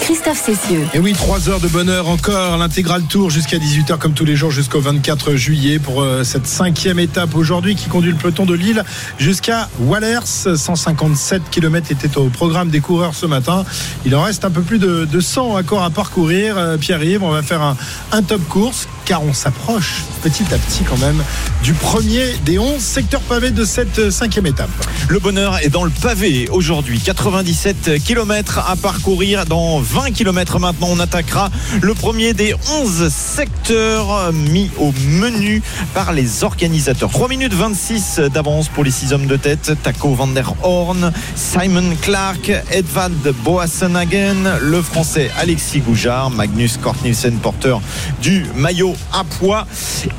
Christophe Cessieux. Et oui, 3 heures de bonheur encore, l'intégral tour jusqu'à 18h comme tous les jours jusqu'au 24 juillet pour euh, cette cinquième étape aujourd'hui qui conduit le peloton de Lille jusqu'à Wallers. 157 km était au programme des coureurs ce matin. Il en reste un peu plus de, de 100 encore à parcourir. Euh, Pierre-Yves, on va faire un, un top course car on s'approche petit à petit quand même du premier des 11 secteurs pavés de cette cinquième étape. Le bonheur est dans le pavé aujourd'hui. 97 km à parcourir. Dans 20 km maintenant, on attaquera le premier des 11 secteurs mis au menu par les organisateurs. 3 minutes 26 d'avance pour les 6 hommes de tête. Taco van der Horn, Simon Clark, Edvald Boassenhagen, le français Alexis Goujard, Magnus Cort Nielsen, porteur du maillot à poids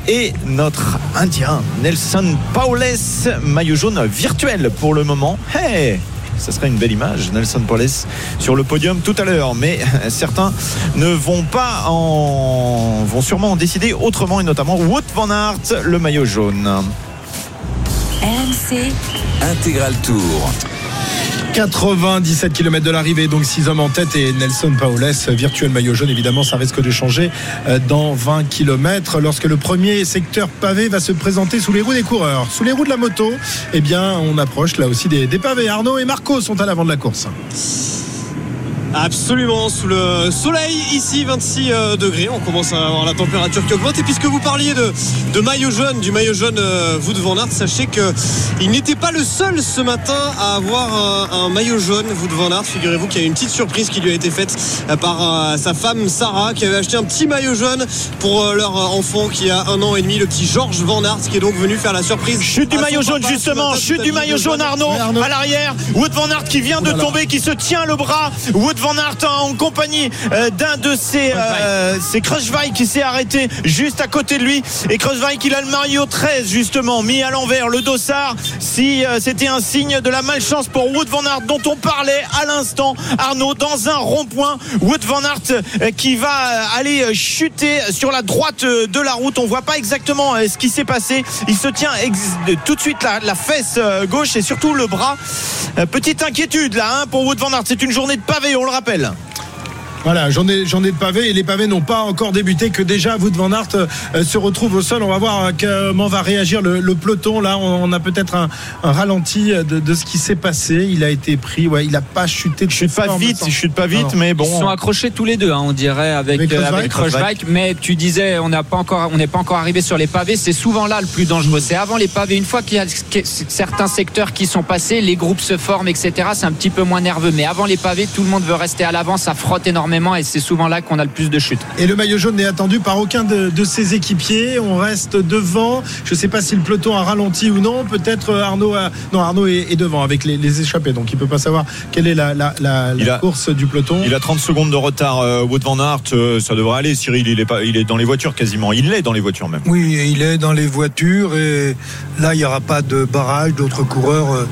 et notre indien Nelson Paules, maillot jaune virtuel pour le moment. Hey ça serait une belle image, Nelson Paules sur le podium tout à l'heure. Mais certains ne vont pas en. vont sûrement en décider autrement, et notamment Wout Van Aert, le maillot jaune. RMC Intégral Tour. 97 km de l'arrivée, donc 6 hommes en tête et Nelson Paoles, virtuel maillot jaune. Évidemment, ça risque de changer euh, dans 20 km lorsque le premier secteur pavé va se présenter sous les roues des coureurs. Sous les roues de la moto, eh bien, on approche là aussi des, des pavés. Arnaud et Marco sont à l'avant de la course. Absolument, sous le soleil, ici 26 euh, degrés, on commence à avoir la température qui augmente. Et puisque vous parliez de, de maillot jaune, du maillot jaune euh, Wout van Aert, sachez qu'il n'était pas le seul ce matin à avoir un, un maillot jaune Wout van Aert. Figurez-vous qu'il y a une petite surprise qui lui a été faite euh, par euh, sa femme Sarah, qui avait acheté un petit maillot jaune pour euh, leur enfant qui a un an et demi, le petit Georges van Aert, qui est donc venu faire la surprise. Chute du maillot jaune justement, chute du maillot de jaune Arnaud, à l'arrière, Wout van Aert qui vient de tomber, qui se tient le bras, van Aert en compagnie euh, d'un de ses, euh, ses Kruijswijk qui s'est arrêté juste à côté de lui. Et Kruijswijk il a le maillot 13 justement mis à l'envers, le dossard. Si euh, c'était un signe de la malchance pour Wout van Aert dont on parlait à l'instant Arnaud dans un rond-point. Wout van Aert euh, qui va aller chuter sur la droite de la route. On voit pas exactement ce qui s'est passé. Il se tient tout de suite la, la fesse gauche et surtout le bras. Petite inquiétude là hein, pour Wout van Aert. C'est une journée de pavé on le rappelle Voilà, j'en ai, j'en ai de pavés et les pavés n'ont pas encore débuté que déjà Wout van Aert euh, se retrouve au sol. On va voir euh, comment va réagir le, le peloton. Là, on, on a peut-être un, un ralenti euh, de, de ce qui s'est passé. Il a été pris, ouais, il a pas chuté. De Je chute pas vite, je chute pas vite, Non. mais Ils bon. sont accrochés tous les deux, hein, on dirait, avec, Avec euh. Mais tu disais, on n'a pas encore, on n'est pas encore arrivé sur les pavés. C'est souvent là le plus dangereux. C'est avant les pavés. Une fois qu'il y a certains secteurs qui sont passés, les groupes se forment, etc. C'est un petit peu moins nerveux. Mais avant les pavés, tout le monde veut rester à l'avant. Ça frotte énormément et c'est souvent là qu'on a le plus de chutes. Et le maillot jaune n'est attendu par aucun de, de ses équipiers. On reste devant. Je ne sais pas si le peloton a ralenti ou non. Peut-être euh, Arnaud a... Non, Arnaud est, est devant avec les, les échappés. Donc il ne peut pas savoir quelle est la, la- la- la Il a- course du peloton. Il a 30 secondes de retard, euh, Wout van Aert, euh, ça devrait aller. Cyril, il est, pas, il est dans les voitures quasiment. Il est dans les voitures même. Oui, il est dans les voitures et là, il n'y aura pas de barrage. D'autres coureurs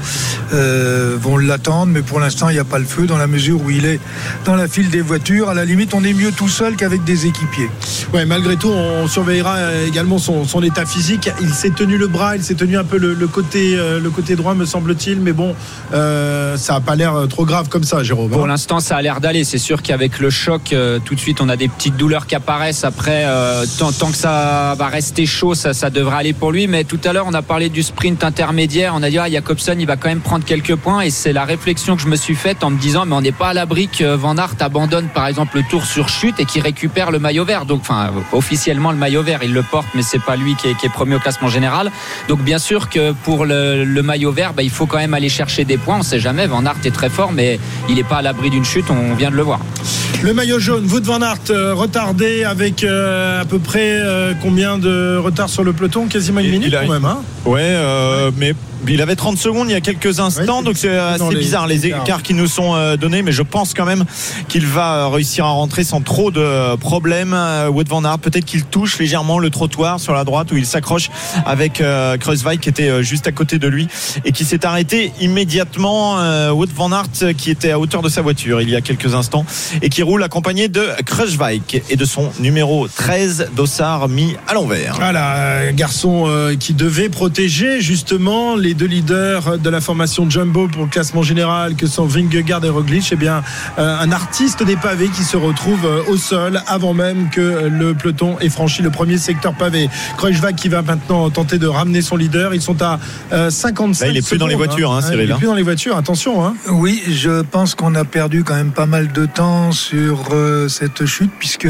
euh, vont l'attendre, mais pour l'instant, il n'y a pas le feu dans la mesure où il est dans la file des voitures. À la limite, on est mieux tout seul qu'avec des équipiers. Ouais, malgré tout, on surveillera euh, également son, son état physique. Il s'est tenu le bras, il s'est tenu un peu le, le côté, euh, le côté droit, me semble-t-il. Mais bon, euh, ça n'a pas l'air trop grave comme ça, Jérôme. Pour hein. l'instant, ça a l'air d'aller. C'est sûr qu'avec le choc, euh, tout de suite, on a des petites douleurs qui apparaissent. Après, euh, tant, tant que ça va rester chaud, ça, ça devrait aller pour lui. Mais tout à l'heure, on a parlé du sprint intermédiaire. On a dit, ah, Jacobson, il va quand même prendre quelques points. Et c'est la réflexion que je me suis faite en me disant, mais on n'est pas à l'abri que Van Aert abandonne par exemple le tour sur chute et qui récupère le maillot vert. Donc, enfin, officiellement le maillot vert, il le porte, mais c'est pas lui qui est, qui est premier au classement général. Donc, bien sûr que pour le, le maillot vert, bah, il faut quand même aller chercher des points. On sait jamais. Van Aert est très fort, mais il n'est pas à l'abri d'une chute. On vient de le voir. Le maillot jaune, Wout van Aert, euh, retardé avec euh, à peu près euh, combien de retard sur le peloton? Quasiment une minute il a- quand même. Hein? Ouais, euh, mais il avait 30 secondes il y a quelques instants, Ouais, donc c'est dans assez les bizarre les écarts. écarts qui nous sont euh, donnés, mais je pense quand même qu'il va euh, réussir à rentrer sans trop de problèmes. Euh, Wout van Aert, peut-être qu'il touche légèrement le trottoir sur la droite où il s'accroche avec euh, Kreuzweig qui était euh, juste à côté de lui et qui s'est arrêté immédiatement. Euh, Wout van Aert euh, qui était à hauteur de sa voiture il y a quelques instants et qui roule accompagné de Kreuzweig et de son numéro 13 Dossard mis à l'envers. Voilà, garçon euh, qui devait protéger justement les deux leaders de la formation Jumbo pour le classement général que sont Vingegaard et Roglic. Eh bien, euh, un artiste des pavés qui se retrouve euh, au sol avant même que euh, le peloton ait franchi le premier secteur pavé. Kreuzweig qui va maintenant tenter de ramener son leader. Ils sont à euh, 55 Là, il est plus dans les secondes, voitures, hein, Cyril, Il est hein. plus dans les voitures. Attention, hein. Oui, je pense qu'on a perdu quand même pas mal de temps sur euh, cette chute, puisque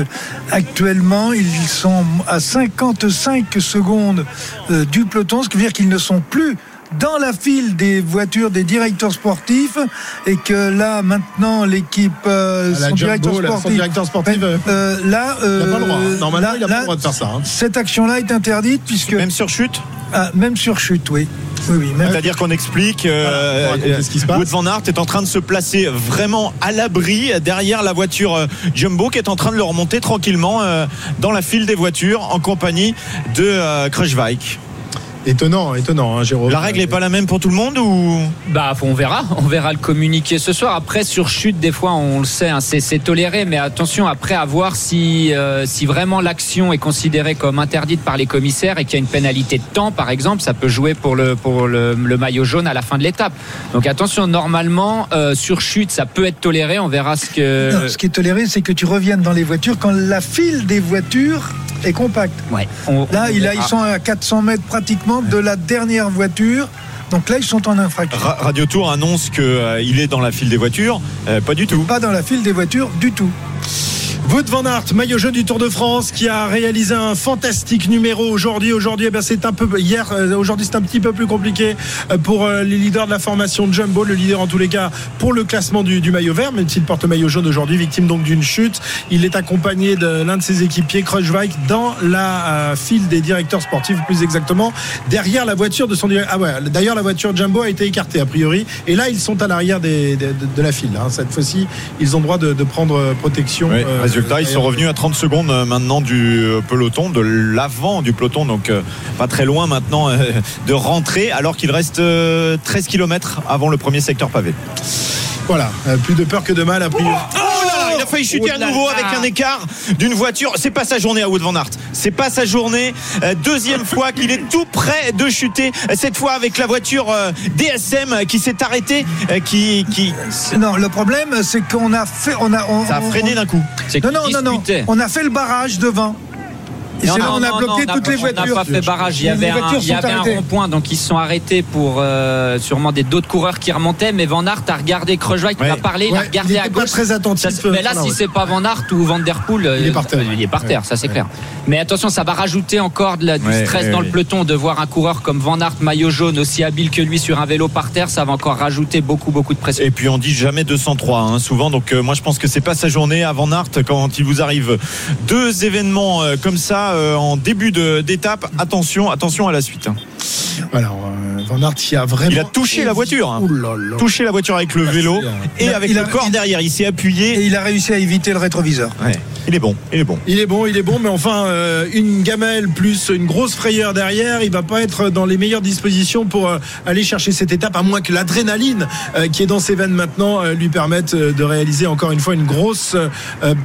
actuellement ils sont à 55 secondes euh, du peloton, ce qui veut dire qu'ils ne sont plus dans la file des voitures des directeurs sportifs et que là maintenant l'équipe euh, son directeur Jumbo, là, son sportif directeur sportif, euh, euh, là il n'a pas le droit. euh, Normalement, là- il n'a pas là, le droit de faire ça. hein. cette action-là est interdite puisque Même sur chute ah, même sur chute, oui, oui, oui, même C'est-à-dire qu'on explique, Voilà, euh, pour raconter ce qui se passe. Wout van Aert est en train de se placer vraiment à l'abri derrière la voiture Jumbo qui est en train de le remonter tranquillement euh, dans la file des voitures en compagnie de euh, Kruijswijk. Étonnant, étonnant, hein, Jérôme. La règle n'est pas la même pour tout le monde ou? Bah, on verra. On verra le communiquer ce soir. Après, sur chute, des fois, on le sait, hein, c'est toléré. Mais attention, après, à voir si, euh, si vraiment l'action est considérée comme interdite par les commissaires et qu'il y a une pénalité de temps, par exemple, ça peut jouer pour le, pour le, le maillot jaune à la fin de l'étape. Donc attention, normalement, euh, sur chute, ça peut être toléré. On verra ce que. Non, ce qui est toléré, c'est que tu reviennes dans les voitures quand la file des voitures est compacte. Ouais, on- Là, on il a- verra. ils sont à 400 mètres pratiquement de la dernière voiture. Donc là, ils sont en infraction. Ra- Radio Tour annonce qu'il est dans la file des voitures Euh, Pas du tout. Pas dans la file des voitures du tout. Wout van Aert, maillot jaune du Tour de France, qui a réalisé un fantastique numéro aujourd'hui. Aujourd'hui, eh c'est un peu hier. euh, Aujourd'hui, c'est un petit peu plus compliqué euh, pour euh, les leaders de la formation Jumbo, le leader en tous les cas pour le classement du, du maillot vert, même s'il porte le maillot jaune aujourd'hui, victime donc d'une chute. Il est accompagné de l'un de ses équipiers, Kruijswijk, dans la euh, file des directeurs sportifs, plus exactement derrière la voiture de son Ah ouais. D'ailleurs, la voiture Jumbo a été écartée a priori, et là, ils sont à l'arrière des- des- de, de la file. hein. Cette fois-ci, ils ont droit de, de prendre protection. Euh, résultat, ils sont revenus à 30 secondes euh, maintenant du euh, peloton, de l'avant du peloton, donc euh, pas très loin maintenant de rentrer, alors qu'il reste euh, 13 km avant le premier secteur pavé. Voilà, plus de peur que de mal a priori. Oh là là, il a failli chuter à nouveau avec un écart d'une voiture. C'est pas sa journée à Wout van Aert. C'est pas sa journée. Euh, deuxième fois qu'il est tout près de chuter. Euh, Cette fois avec la voiture euh, DSM qui s'est arrêtée, qui, qui Non, le problème, c'est qu'on a fait. On a, on- ça a on- freiné d'un coup. Non, non, non. On a fait le barrage devant. Et c'est là on a bloqué non, toutes on les n'a pas- voitures. On n'a pas fait barrage. Il y Les avait un, il y avait rond-point, donc ils se sont arrêtés pour euh, sûrement des d'autres coureurs qui remontaient. Mais Van Aert a regardé Kreuzweig, il Ouais. a parlé, il a Ouais, regardé il à était pas gauche. très attentif, Ça, mais là, euh, si ouais. c'est pas Van Aert ou Van Der Poel, Il est euh, par terre. Il est par terre, ça c'est clair. Mais attention, ça va rajouter encore de la- du Ouais, stress ouais, dans ouais. le peloton de voir un coureur comme Van Aert, maillot jaune, aussi habile que lui sur un vélo par terre. Ça va encore rajouter beaucoup, beaucoup de pression. Et puis on dit jamais 203 hein, souvent. Donc euh, moi je pense que c'est pas sa journée avant Nart quand il vous arrive deux événements euh, comme ça euh, en début d'étape. Attention, attention à la suite. euh, Van Aert qui a vraiment. Il a touché la voiture. hein. Touché la voiture avec le vélo et Il a- avec il le a- corps il- derrière. Il s'est Et appuyé. il a réussi à éviter le rétroviseur. Ouais. Il est bon, il est bon. Il est bon, il est bon, mais enfin, euh, une gamelle plus une grosse frayeur derrière, il va pas être dans les meilleures dispositions pour euh, aller chercher cette étape, à moins que l'adrénaline euh, qui est dans ses veines maintenant lui permette de réaliser encore une fois une grosse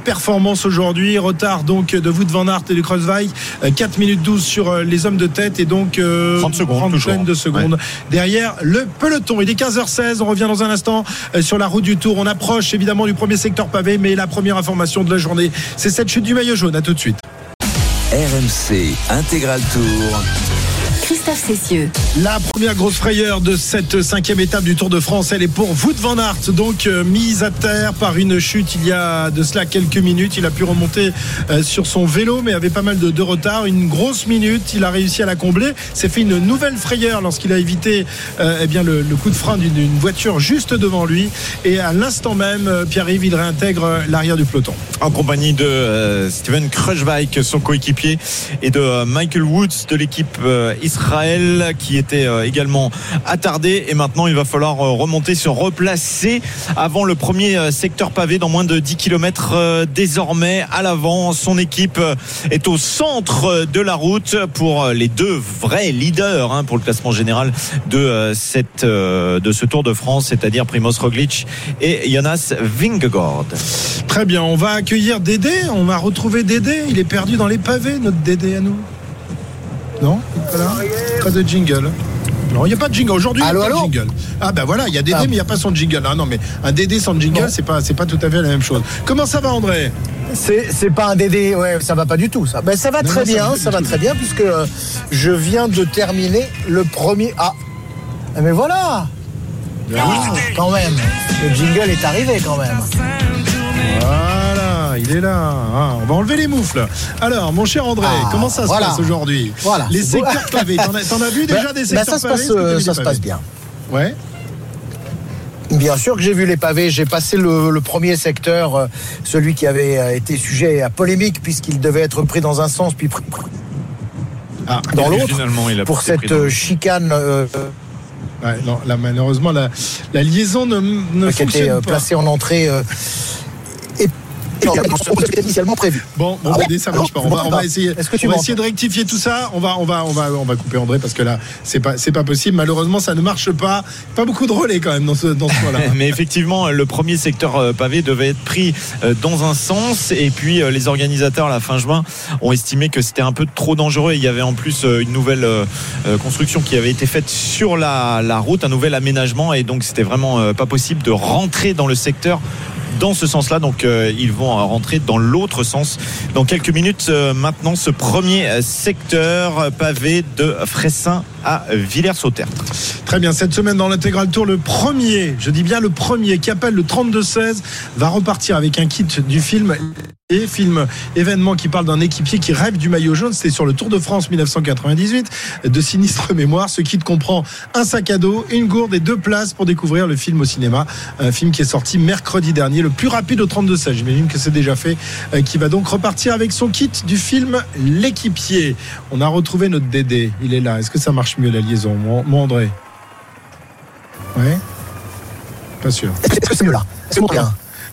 performance aujourd'hui. Retard donc de Wout van Aert et de Kreuzweig, euh, 4 minutes 12 sur les hommes de tête et donc euh, 30 secondes, trentaine toujours. de secondes derrière le peloton. Il est 15h16, on revient dans un instant euh, sur la route du Tour. On approche évidemment du premier secteur pavé, mais la première information de la journée, c'est cette chute du maillot jaune. À tout de suite. RMC Intégral Tour. Christophe Christophe Cessieux. La première grosse frayeur de cette cinquième étape du Tour de France, elle est pour Wout van Aert, donc euh, mise à terre par une chute il y a de cela quelques minutes. Il a pu remonter euh, sur son vélo, mais avait pas mal de, de retard. Une grosse minute, il a réussi à la combler. S'est fait une nouvelle frayeur lorsqu'il a évité euh, eh bien, le, le coup de frein d'une voiture juste devant lui. Et à l'instant même, euh, Pierre-Yves, il réintègre l'arrière du peloton. en compagnie de euh, Steven Kruijswijk, son coéquipier, et de euh, Michael Woods de l'équipe euh, Israël, qui était euh, également attardé. Et maintenant, il va falloir euh, remonter, se replacer avant le premier euh, secteur pavé dans moins de 10 km désormais à l'avant. Son équipe est au centre de la route pour les deux vrais leaders hein, pour le classement général de, cette, de ce Tour de France, c'est-à-dire Primoz Roglic et Jonas Vingegaard. Très bien, on va accueillir Dédé. On a retrouvé Dédé. Il est perdu dans les pavés, notre Dédé à nous. Non Pas, de jingle. Non, il n'y a pas de jingle. Aujourd'hui, il n'y a Allô, pas de allô jingle. Ah ben voilà, il y a Dédé, Ah. mais il n'y a pas son jingle. Ah non, mais un Dédé sans jingle, c'est pas, c'est pas tout à fait la même chose. Comment ça va, André? C'est pas un DD, ouais, ça va pas du tout ça. Ben, ça va Non, très non, bien, ça va tout. très bien puisque euh, je viens de terminer le premier. Ah, mais voilà. Ah, quand même, le jingle est arrivé quand même. Il est là. Ah, on va enlever les moufles. Alors, mon cher André, Ah, comment ça se voilà. passe aujourd'hui Voilà. Les secteurs pavés. T'en as, vu déjà Ben, des ben, secteurs ça se passe, euh, ça se passe bien. Ouais. Bien sûr que j'ai vu les pavés. J'ai passé le, le premier secteur, euh, celui qui avait euh, été sujet à polémique puisqu'il devait être pris dans un sens puis pris Ah, dans l'autre pour cette dans chicane euh, ouais, non, là, malheureusement, la, la liaison ne, ne qui était fonctionne pas. placée en entrée. euh, initialement prévu. Bon, bon Ah ouais ça marche pas. On va, on va essayer, Est-ce que tu on va m'entends essayer de rectifier tout ça. On va, on va, on va, on va couper André parce que là, c'est pas, c'est pas possible. Malheureusement, ça ne marche pas. Pas beaucoup de relais quand même dans ce, dans ce point-là. Mais effectivement, le premier secteur euh, pavé devait être pris euh, dans un sens et puis euh, les organisateurs à la fin juin ont estimé que c'était un peu trop dangereux. Il y avait en plus une nouvelle construction qui avait été faite sur la, la route, un nouvel aménagement et donc c'était vraiment pas possible de rentrer dans le secteur dans ce sens-là. Donc euh, ils vont rentrer dans l'autre sens dans quelques minutes. euh, maintenant, ce premier secteur pavé de Fressin à Villers-Sautertre. Très bien. Cette semaine dans l'intégral tour, le premier, je dis bien le premier, qui appelle le 32-16, va repartir avec un kit du film et film événement qui parle d'un équipier qui rêve du maillot jaune. C'était sur le Tour de France 1998 de sinistre mémoire. Ce kit comprend un sac à dos, une gourde et deux places pour découvrir le film au cinéma. Un film qui est sorti mercredi dernier, le plus rapide au 32-16. J'imagine que c'est déjà fait. euh, Qui va donc repartir avec son kit du film L'équipier. On a retrouvé notre Dédé. Il est là. Est-ce que ça marche mieux la liaison, mon, mon André Ouais Pas sûr. Est-ce que c'est mieux là C'est bon, bien.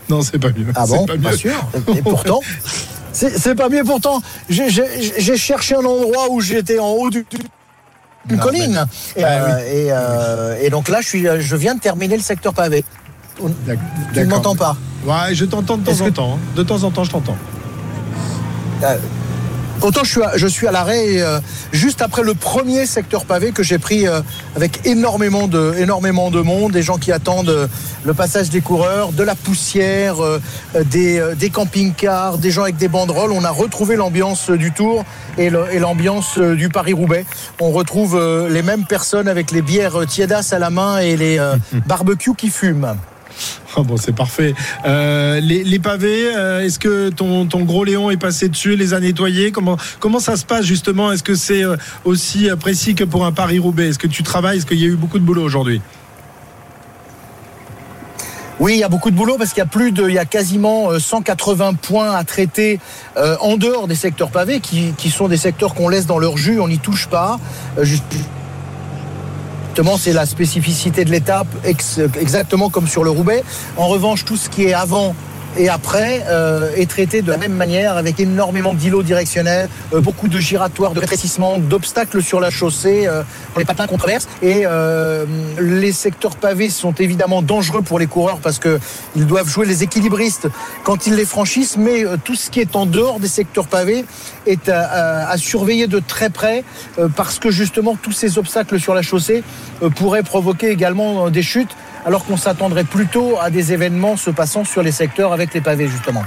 Non, c'est pas mieux. Ah bon pas Pas sûr. Et pourtant, c'est pas mieux. Pourtant, j'ai- cherché un endroit où j'étais en haut du- d'une Non, colline. Et, Bah euh, et, euh, et donc là, je, suis, je viens de terminer le secteur pavé. Tu ne m'entends pas? Ouais, je t'entends de temps en que- temps. hein. De temps en temps, je t'entends. Autant je suis à, je suis à l'arrêt euh, juste après le premier secteur pavé que j'ai pris euh, avec énormément de, énormément de monde, des gens qui attendent euh, le passage des coureurs, de la poussière, des, euh, des camping-cars, des gens avec des banderoles. On a retrouvé l'ambiance du Tour et l'ambiance du Paris-Roubaix. On retrouve les mêmes personnes avec les bières tiédas à la main et les euh, barbecues qui fument. Ah bon, c'est parfait. Euh, les, pavés, euh, est-ce que ton, gros Léon est passé dessus, les a nettoyés? Comment, ça se passe justement? Est-ce que c'est euh, aussi précis que pour un Paris-Roubaix? Est-ce que tu travailles? Est-ce qu'il y a eu beaucoup de boulot aujourd'hui? Oui, il y a beaucoup de boulot parce qu'il y a plus de, il y a quasiment euh, 180 points à traiter en dehors des secteurs pavés, qui, sont des secteurs qu'on laisse dans leur jus, on n'y touche pas. C'est la spécificité de l'étape, ex- exactement comme sur le Roubaix. En revanche, tout ce qui est avant et après euh, est traité de la même manière avec énormément d'îlots directionnels, euh, beaucoup de giratoires, de rétrécissements, d'obstacles sur la chaussée, euh, pour les patins qu'on traverse. Et euh, les secteurs pavés sont évidemment dangereux pour les coureurs parce que ils doivent jouer les équilibristes quand ils les franchissent, mais tout ce qui est en dehors des secteurs pavés est à, à- surveiller de très près parce que justement tous ces obstacles sur la chaussée pourraient provoquer également des chutes alors qu'on s'attendrait plutôt à des événements se passant sur les secteurs avec les pavés justement.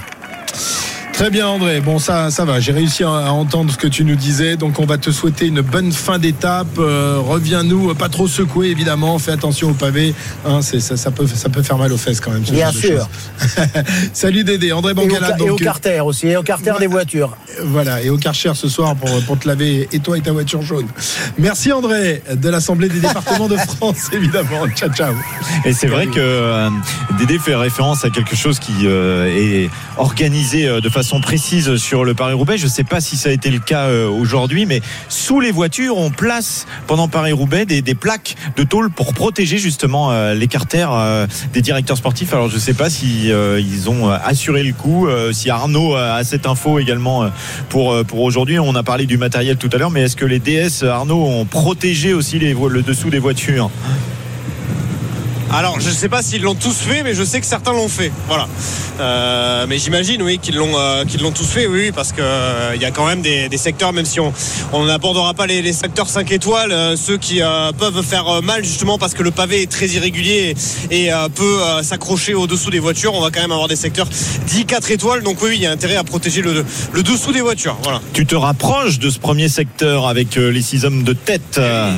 Très bien André, bon ça ça va, j'ai réussi à entendre ce que tu nous disais, donc on va te souhaiter une bonne fin d'étape, euh, reviens-nous, pas trop secoué évidemment, fais attention au pavé, hein, ça, ça, peut, ça peut faire mal aux fesses quand même. ce Bien sûr. Salut Dédé, André Et au, Bangala. et au donc, euh, carter aussi, et au carter des voitures. Voilà, et au Karcher ce soir pour, pour te laver, et toi et ta voiture jaune. Merci André, de l'Assemblée des départements de France évidemment, ciao ciao. Et c'est vrai que euh, Dédé fait référence à quelque chose qui euh, est organisé euh, de façon précise sur le Paris-Roubaix. Je ne sais pas si ça a été le cas euh, aujourd'hui, mais sous les voitures, on place pendant Paris-Roubaix des, plaques de tôle pour protéger justement euh, les carters euh, des directeurs sportifs. Alors je ne sais pas si ils ont assuré le coup, si Arnaud a cette info également pour, aujourd'hui. On a parlé du matériel tout à l'heure, mais est-ce que les DS Arnaud ont protégé aussi le dessous des voitures? Alors, je ne sais pas s'ils l'ont tous fait, mais je sais que certains l'ont fait. Voilà. Euh, mais j'imagine, oui, qu'ils l'ont, euh, qu'ils l'ont tous fait, oui, parce que euh, il y a quand même des, des secteurs, même si on n'abordera pas les, les secteurs 5 étoiles, ceux qui peuvent faire mal justement parce que le pavé est très irrégulier et, et, peut s'accrocher au-dessous des voitures. On va quand même avoir des secteurs 10, 4 étoiles, donc oui, oui, il y a intérêt à protéger le, le dessous des voitures. Voilà. Tu te rapproches de ce premier secteur avec les six hommes de tête. Ouais,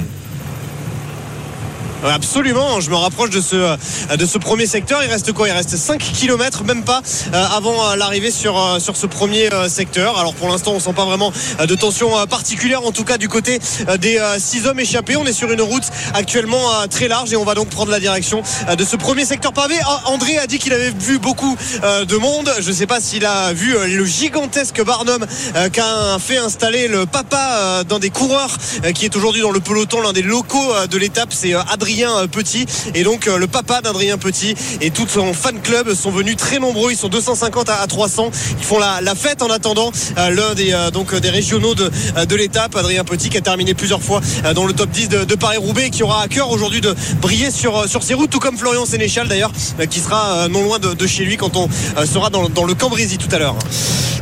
Absolument, je me rapproche de ce, euh, de ce premier secteur. Il reste quoi? Il reste 5 km, même pas, euh, avant euh, l'arrivée sur, sur ce premier secteur. Alors pour l'instant, on sent pas vraiment de tension particulière, en tout cas du côté des 6 hommes échappés. On est sur une route actuellement très large et on va donc prendre la direction de ce premier secteur pavé. Ah, André a dit qu'il avait vu beaucoup de monde. Je ne sais pas s'il a vu le gigantesque Barnum qu'a fait installer le papa d'un des coureurs qui est aujourd'hui dans le peloton, l'un des locaux de l'étape, c'est euh, Adrien euh, Petit. Et donc euh, le papa d'Adrien Petit et tout son fan club sont venus très nombreux. Ils sont 250 à à 300. Ils font la, fête en attendant euh, l'un des, donc, des régionaux de, de l'étape. Adrien Petit qui a terminé plusieurs fois dans le top 10 de, Paris-Roubaix qui aura à cœur aujourd'hui de briller sur, sur ses routes, tout comme Florian Sénéchal d'ailleurs, qui sera non loin de, chez lui quand on sera dans, dans le Cambrésis tout à l'heure.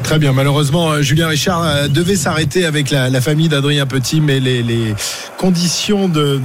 Très bien, malheureusement, Julien Richard devait s'arrêter avec la, famille d'Adrien Petit, mais les, conditions de-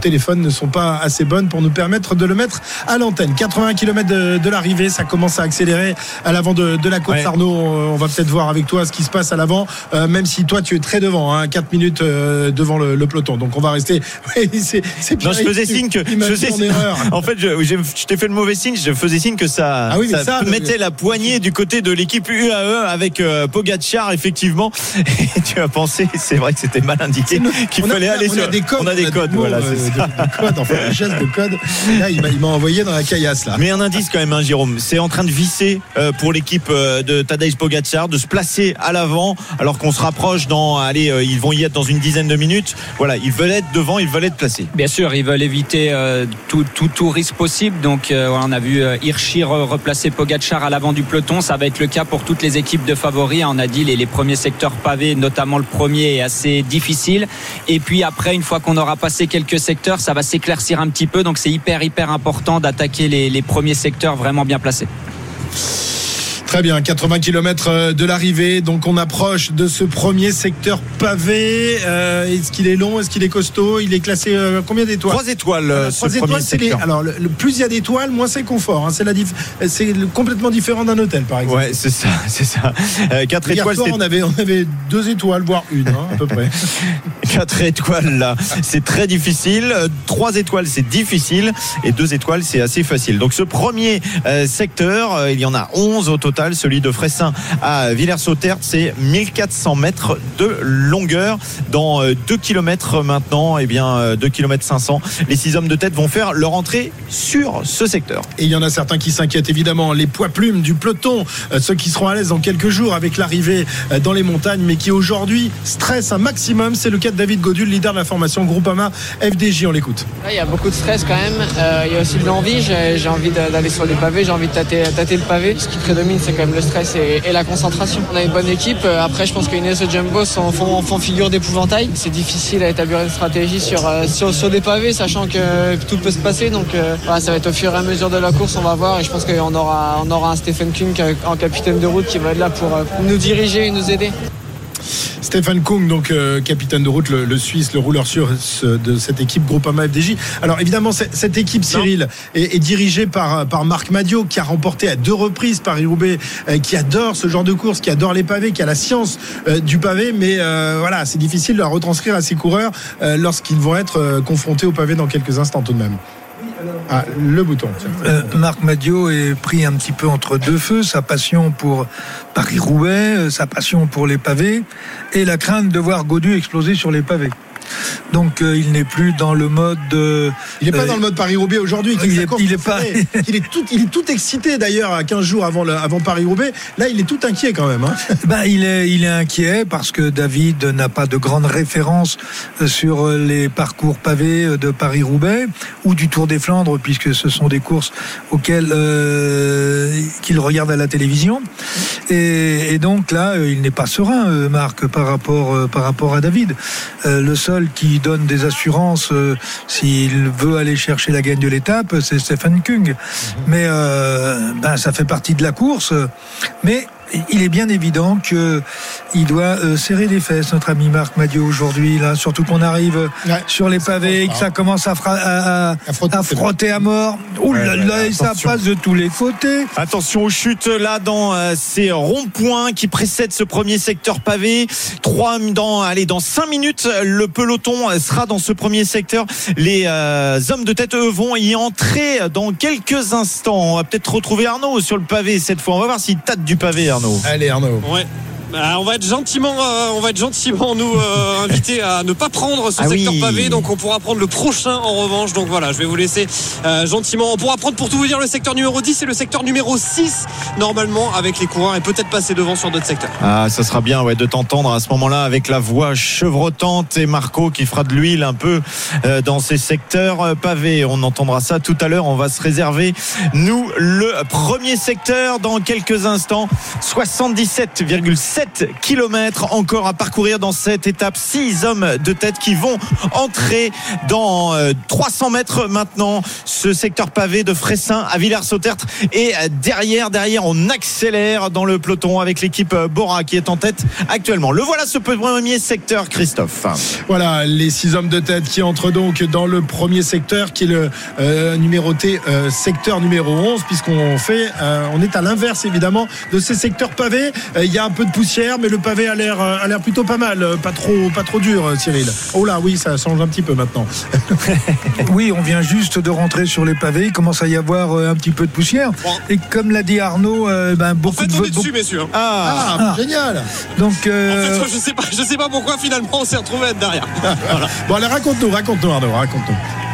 de téléphone ne sont pas assez bonnes pour nous permettre de le mettre à l'antenne. 80 km de, de l'arrivée, ça commence à accélérer à l'avant de, de la côte Ouais. Arnaud. On, on va peut-être voir avec toi ce qui se passe à l'avant, euh, même si toi tu es très devant, hein, 4 minutes euh, devant le, le peloton. Donc on va rester. C'est, Non, je faisais signe que je faisais- en erreur. En fait, je, je- je t'ai fait le mauvais signe. Je faisais signe que ça, Ah oui, mais ça, le- mettait la poignée du côté de l'équipe UAE avec euh, Pogacar, effectivement. Et tu as pensé, c'est vrai que c'était mal indiqué, qu'il On a- fallait aller on sur. a des codes, on a des codes, voilà, euh, c'est de- ça. de codes, enfin des gestes de code. Là, il m'a, envoyé dans la caillasse là. Mais un indice quand même, hein, Jérôme. C'est en train de visser euh, pour l'équipe euh, de Tadej Pogacar de se placer à l'avant, alors qu'on se rapproche dans. Allez, euh, ils vont y être dans une dizaine de minutes. Voilà, ils veulent être devant, ils veulent être placés. Bien sûr, ils veulent éviter euh, tout, tout, tout risque possible. Donc, euh, on a vu euh, Hirschi re- replacer Pogacar à l'avant du peloton. Ça va être le cas pour toutes les équipes de favoris. On a dit les, les premiers secteurs pavés, notamment le premier, est assez difficile. Et puis après, une fois qu'on aura passé quelques secteurs, ça va s'éclaircir un petit peu. Donc, c'est hyper, hyper important d'attaquer les, premiers secteurs vraiment bien placés. Très bien, 80 km de l'arrivée, donc on approche de ce premier secteur pavé. Euh, est-ce qu'il est long? Est-ce qu'il est costaud? Il est classé euh, combien d'étoiles? Trois étoiles, euh, trois étoiles, premier c'est les-. Alors, le, le plus il y a d'étoiles, moins c'est confort. hein. C'est la diff- c'est le- complètement différent d'un hôtel, par exemple. Ouais, c'est ça, c'est ça. Euh, quatre Hier étoiles, soir, on avait, on avait deux étoiles, voire une, hein, à peu près. 4 étoiles là, c'est très difficile. 3 étoiles, c'est difficile. Et 2 étoiles, c'est assez facile. Donc ce premier euh, secteur, euh, il y en a 11 au total. Celui de Fressin à Villers-Sautert, c'est 1400 mètres de longueur. Dans 2 km maintenant, et bien euh, 2 km 500, les 6 hommes de tête vont faire leur entrée sur ce secteur. Et il y en a certains qui s'inquiètent évidemment, les poids plumes du peloton, euh, ceux qui seront à l'aise dans quelques jours avec l'arrivée euh, dans les montagnes, mais qui aujourd'hui stressent un maximum. C'est le cas de David Godul, leader de la formation Groupama FDJ. On l'écoute. Il y a beaucoup de stress quand même. Euh, il y a aussi de l'envie. J'ai envie d'a- d'aller sur les pavés. J'ai envie de tâter, tâter le pavé. Ce qui prédomine, c'est quand même le stress et, la concentration. On a une bonne équipe. Euh, Après, je pense que Inès et Jumbo sont- font, figure d'épouvantail. C'est difficile à établir une stratégie sur, euh, sur, sur des pavés, sachant que tout peut se passer. Donc, euh, voilà, ça va être au fur et à mesure de la course. On va voir. Et je pense qu'on aura, on aura un Stephen King en capitaine de route qui va être là pour nous diriger et nous aider. Stéphane Kung, donc euh, capitaine de route, le, le Suisse, le rouleur sur ce- de cette équipe Groupama FDJ. Alors évidemment, cette équipe Cyril est, est dirigée par par Marc Madio, qui a remporté à deux reprises Paris-Roubaix, euh, qui adore ce genre de course, qui adore les pavés, qui a la science euh, du pavé. Mais euh, voilà, c'est difficile de la retranscrire à ses coureurs euh, lorsqu'ils vont être euh, confrontés au pavé dans quelques instants tout de même. Ah, le bouton. Euh, Marc Madio est pris un petit peu entre deux feux, sa passion pour Paris-Roubaix, euh, sa passion pour les pavés et la crainte de voir Godu exploser sur les pavés. Donc euh, il n'est plus dans le mode. euh, Il n'est pas euh, dans le mode Paris-Roubaix aujourd'hui. il est- il est pas- il, est tout, il est tout excité d'ailleurs à 15 jours avant, le- avant Paris-Roubaix. Là, il est tout inquiet quand même. hein. Ben, il, est, il est inquiet parce que David n'a pas de grande référence euh, sur euh, les parcours pavés euh, de Paris-Roubaix ou du Tour des Flandres, puisque ce sont des courses auxquelles euh, qu'il regarde à la télévision. Et, et donc là, euh, il n'est pas serein, euh, Marc, par rapport, euh, par rapport à David. Euh, le seul qui donne des assurances euh, s'il veut aller chercher la gagne de l'étape, c'est Stephen Kung. Mais euh, ben, ça fait partie de la course. Mais il est bien évident que il doit euh, serrer les fesses, notre ami Marc Madio aujourd'hui, là, surtout qu'on arrive euh, Ouais. sur les pavés, que ça commence à, fra- à, à- À frotter, à mort. Ouh là Ouais, là, et ça passe de tous les côtés. Attention aux chutes là dans euh, ces ronds-points qui précèdent ce premier secteur pavé. Trois dans allez dans cinq minutes le peloton sera dans ce premier secteur. Les euh, hommes de tête eux vont y entrer dans quelques instants. On va peut-être retrouver Arnaud sur le pavé cette fois. On va voir s'il tâte du pavé Arnaud. Allez Arnaud. Ouais. Bah, on va être gentiment, euh, on va être gentiment nous euh, invités à ne pas prendre ce Ah secteur oui. pavé, donc on pourra prendre le prochain en revanche. Donc voilà, je vais vous laisser euh, gentiment. On pourra prendre pour tout vous dire le secteur numéro 10 et le secteur numéro 6 normalement avec les coureurs et peut-être passer devant sur d'autres secteurs. Ah, ça sera bien ouais, de t'entendre à ce moment-là avec la voix chevrotante et Marco qui fera de l'huile un peu euh, dans ces secteurs euh, pavés. On entendra ça tout à l'heure. On va se réserver, nous, le premier secteur dans quelques instants. 77,7 km encore à parcourir dans cette étape. Six hommes de tête qui vont entrer dans euh, 300 mètres maintenant. Ce secteur pavé de Fressin à Villers-Sautertre. Et euh, derrière, derrière, on accélère dans le peloton avec l'équipe euh, Bora qui est en tête actuellement. Le voilà ce premier secteur, Christophe. Voilà, les six hommes de tête qui entrent donc dans le premier secteur, qui est le euh, numéroté euh, secteur numéro 11, puisqu'on fait, euh, on est à l'inverse évidemment de ces secteurs pavés. Euh, Il y a un peu de poussière, mais le pavé a l'air, euh, a l'air plutôt pas mal, euh, pas trop, pas trop dur, euh, Cyril. Oh là, oui, ça change un petit peu maintenant. Oui, on vient juste de rentrer sur les pavés. Il commence à y avoir un petit peu de poussière. Bon. Et comme l'a dit Arnaud, euh, ben, En beaucoup fait, de on est votes. dessus, messieurs. Ah, Ah, génial. Donc, En fait, je sais pas, je sais pas pourquoi finalement on s'est retrouvé à être derrière. Bon, allez, raconte-nous, raconte-nous, Arnaud, raconte-nous.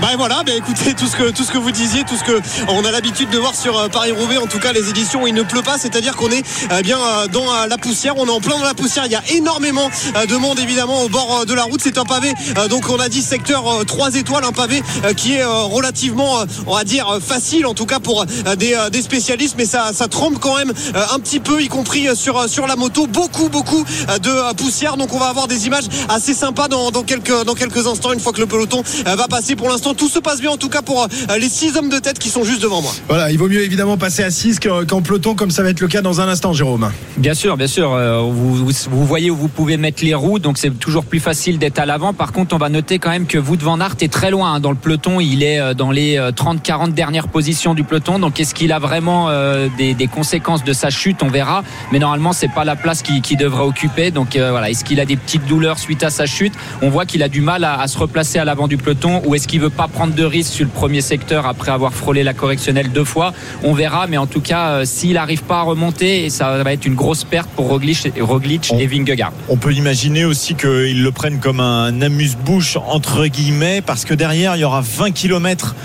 Bah voilà, bah écoutez tout ce que tout ce que vous disiez, tout ce que on a l'habitude de voir sur euh, Paris Roubaix, en tout cas les éditions où il ne pleut pas, c'est-à-dire qu'on est euh, bien euh, dans euh, la poussière, on est en plein dans la poussière, il y a énormément de monde évidemment au bord de la route, c'est un pavé donc on a dit secteur euh, 3 étoiles, un pavé qui est relativement on va dire facile en tout cas pour des, des spécialistes mais ça ça tremble quand même un petit peu y compris sur sur la moto, beaucoup beaucoup de poussière donc on va avoir des images assez sympas dans, dans quelques dans quelques instants une fois que le peloton va passer. Pour l'instant tout se passe bien en tout cas pour euh, les six hommes de tête qui sont juste devant moi. Voilà, il vaut mieux évidemment passer à 6 qu'en peloton, comme ça va être le cas dans un instant, Jérôme. Bien sûr, bien sûr. euh, vous, vous, vous voyez où vous pouvez mettre les roues, donc c'est toujours plus facile d'être à l'avant. Par contre, on va noter quand même que Wout van Aert est très loin hein, dans le peloton. Il est euh, dans les 30-40 dernières positions du peloton. Donc, est-ce qu'il a vraiment des, des conséquences de sa chute? On verra. Mais normalement, c'est pas la place qu'il qu'il devrait occuper. Donc euh, voilà, est-ce qu'il a des petites douleurs suite à sa chute? On voit qu'il a du mal à, à se replacer à l'avant du peloton. Ou est-ce qu'il veut pas prendre de risques sur le premier secteur après avoir frôlé la correctionnelle deux fois On verra. Mais en tout cas, euh, s'il n'arrive pas à remonter, ça va être une grosse perte pour Roglic, Roglic On- et Vingegaard. On peut imaginer aussi qu'ils le prennent comme un amuse-bouche entre guillemets parce que derrière il y aura 20 km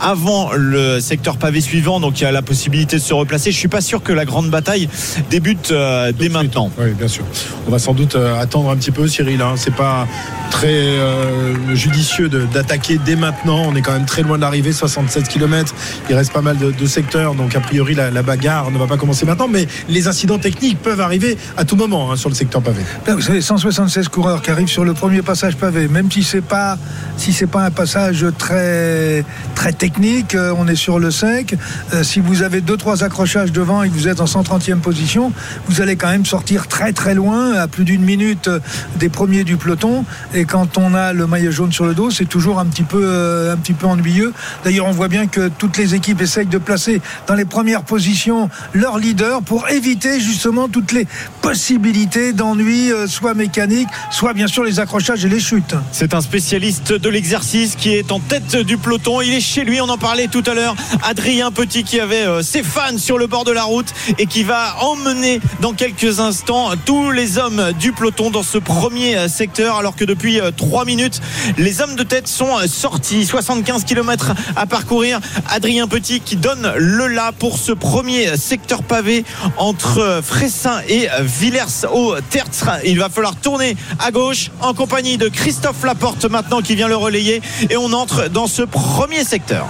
avant le secteur pavé suivant donc il y a la possibilité de se replacer. Je suis pas sûr que la grande bataille débute euh, dès maintenant. Oui, bien sûr. On va sans doute euh, attendre un petit peu, Cyril. Hein. C'est pas très euh, judicieux d'attaquer dès maintenant maintenant. On est quand même très loin de l'arrivée, 67 km. Il reste pas mal de, secteurs, donc a priori la, bagarre ne va pas commencer maintenant. Mais les incidents techniques peuvent arriver à tout moment hein, sur le secteur pavé. Là, vous savez, 176 coureurs qui arrivent sur le premier passage pavé, même si c'est pas si c'est pas un passage très très technique, euh, on est sur le 5. Euh, si vous avez deux trois accrochages devant et que vous êtes en 130e position, vous allez quand même sortir très très loin, à plus d'une minute euh, des premiers du peloton. Et quand on a le maillot jaune sur le dos, c'est toujours un petit peu un petit peu ennuyeux. D'ailleurs, on voit bien que toutes les équipes essayent de placer dans les premières positions leur leader pour éviter justement toutes les possibilités d'ennui, euh, soit mécanique, soit bien sûr les accrochages et les chutes. C'est un spécialiste de l'exercice qui est en tête du peloton. Il est chez lui, on en parlait tout à l'heure. Adrien Petit qui avait euh, ses fans sur le bord de la route et qui va emmener dans quelques instants tous les hommes du peloton dans ce premier euh, secteur alors que depuis 3 minutes les hommes de tête sont sortis 75 km à parcourir. Adrien Petit qui donne le là pour ce premier secteur pavé entre Fressin et Villers au Tertre. Il va falloir tourner à gauche en compagnie de Christophe Laporte maintenant qui vient le relayer. Et on entre dans ce premier secteur.